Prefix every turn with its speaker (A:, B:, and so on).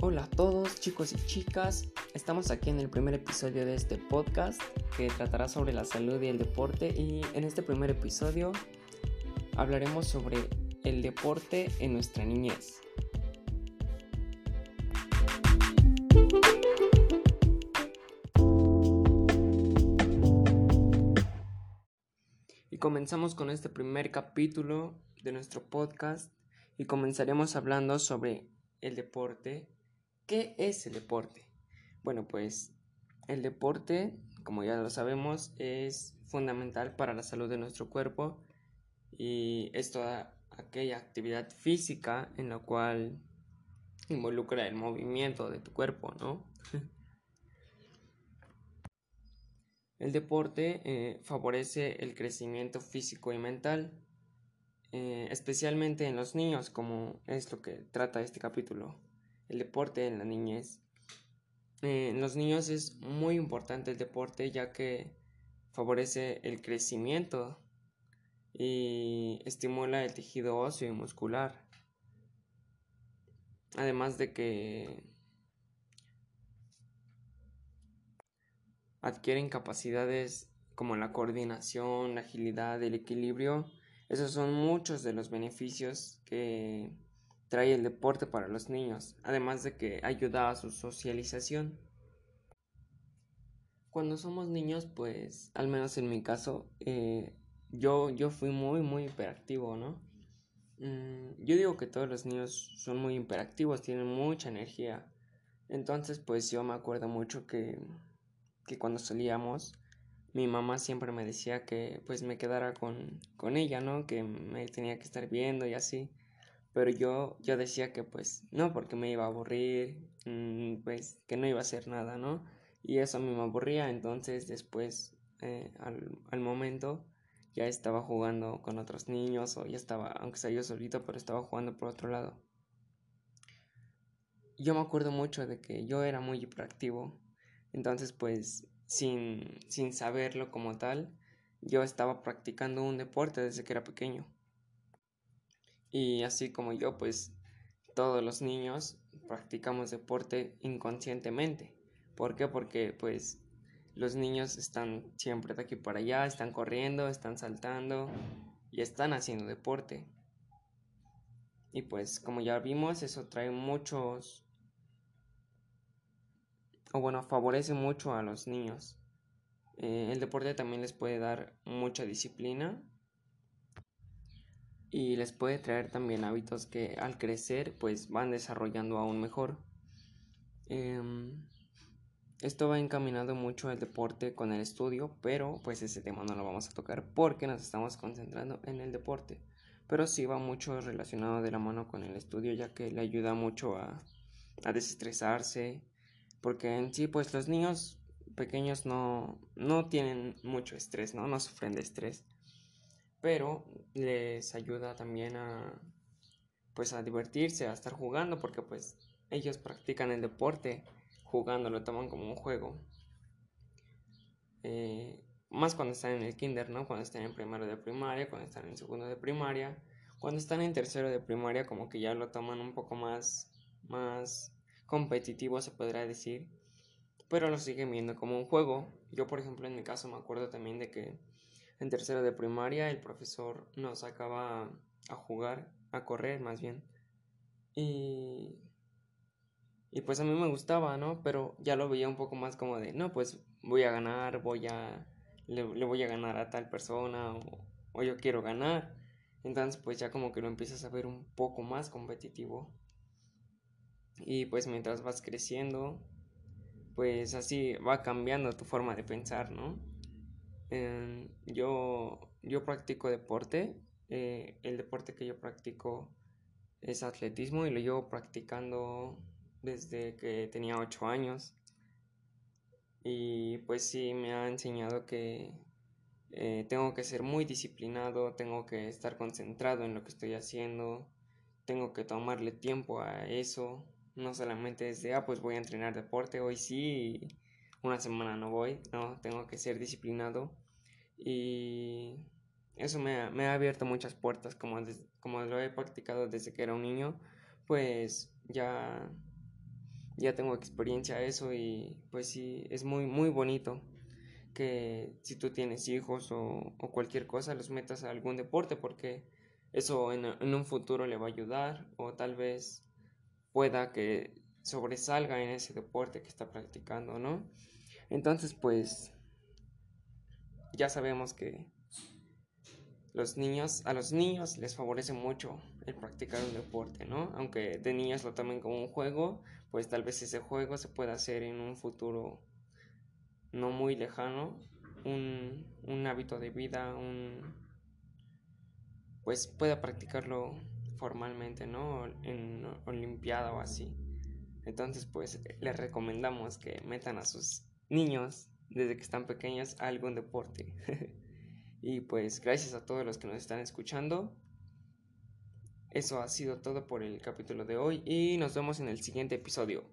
A: Hola a todos chicos y chicas, estamos aquí en el primer episodio de este podcast que tratará sobre la salud y el deporte y en este primer episodio hablaremos sobre el deporte en nuestra niñez. Y comenzamos con este primer capítulo de nuestro podcast y comenzaremos hablando sobre el deporte ¿Qué es el deporte? Bueno, pues el deporte, como ya lo sabemos, es fundamental para la salud de nuestro cuerpo y es toda aquella actividad física en la cual involucra el movimiento de tu cuerpo, ¿no? el deporte eh, favorece el crecimiento físico y mental, eh, especialmente en los niños, como es lo que trata este capítulo el deporte en la niñez. Eh, en los niños es muy importante el deporte ya que favorece el crecimiento y estimula el tejido óseo y muscular. Además de que adquieren capacidades como la coordinación, la agilidad, el equilibrio. Esos son muchos de los beneficios que trae el deporte para los niños, además de que ayuda a su socialización. Cuando somos niños, pues, al menos en mi caso, eh, yo, yo fui muy, muy hiperactivo, ¿no? Mm, yo digo que todos los niños son muy hiperactivos, tienen mucha energía. Entonces, pues yo me acuerdo mucho que, que cuando salíamos, mi mamá siempre me decía que pues me quedara con, con ella, ¿no? Que me tenía que estar viendo y así. Pero yo, yo decía que pues no, porque me iba a aburrir, mm, pues que no iba a hacer nada, ¿no? Y eso a mí me aburría, entonces después, eh, al, momento, ya estaba jugando con otros niños o ya estaba, aunque sea yo solito, pero estaba jugando por otro lado. Yo me acuerdo mucho de que yo era muy hiperactivo, entonces pues sin, sin saberlo como tal, yo estaba practicando un deporte desde que era pequeño. Y así como yo, pues todos los niños practicamos deporte inconscientemente. ¿Por qué? Porque pues los niños están siempre de aquí para allá, están corriendo, están saltando y están haciendo deporte. Y pues como ya vimos, eso trae muchos, o bueno, favorece mucho a los niños. Eh, el deporte también les puede dar mucha disciplina y les puede traer también hábitos que al crecer pues van desarrollando aún mejor. Em, esto va encaminado mucho al deporte con el estudio, pero pues ese tema no lo vamos a tocar porque nos estamos concentrando en el deporte. Pero sí va mucho relacionado de la mano con el estudio ya que le ayuda mucho a, a desestresarse, porque en sí pues los niños pequeños no, no tienen mucho estrés, ¿no? No sufren de estrés pero les ayuda también a pues a divertirse, a estar jugando porque pues ellos practican el deporte jugando, lo toman como un juego. Eh, más cuando están en el kinder, ¿no? Cuando están en primero de primaria, cuando están en segundo de primaria, cuando están en tercero de primaria como que ya lo toman un poco más más competitivo se podrá decir, pero lo siguen viendo como un juego. Yo por ejemplo en mi caso me acuerdo también de que en tercero de primaria el profesor nos sacaba a jugar, a correr más bien. Y, y pues a mí me gustaba, ¿no? Pero ya lo veía un poco más como de, no, pues voy a ganar, voy a, le, voy a ganar a tal persona o, o yo quiero ganar. Entonces pues ya como que lo empiezas a ver un poco más competitivo. Y pues mientras vas creciendo, pues así va cambiando tu forma de pensar, ¿no? Yo, yo practico deporte. Eh, el deporte que yo practico es atletismo y lo llevo practicando desde que tenía 8 años. Y pues sí, me ha enseñado que eh, tengo que ser muy disciplinado, tengo que estar concentrado en lo que estoy haciendo, tengo que tomarle tiempo a eso. No solamente es ah, pues voy a entrenar deporte, hoy sí, una semana no voy, no, tengo que ser disciplinado. Y eso me ha, me ha abierto muchas puertas, como, como lo he practicado desde que era un niño, pues ya, ya tengo experiencia a eso y pues sí, es muy, muy bonito que si tú tienes hijos o, cualquier cosa los metas a algún deporte porque eso en, en, un futuro le va a ayudar o tal vez pueda que sobresalga en ese deporte que está practicando, ¿no? Entonces pues ya sabemos que los niños, a los niños les favorece mucho el practicar un deporte, ¿no? Aunque de niños lo tomen como un juego, pues tal vez ese juego se pueda hacer en un futuro no muy lejano, un, un hábito de vida, un pues pueda practicarlo formalmente, ¿no? En olimpiada o así. Entonces, pues les recomendamos que metan a sus niños desde que están pequeños a algún deporte. y pues gracias a todos los que nos están escuchando. Eso ha sido todo por el capítulo de hoy y nos vemos en el siguiente episodio.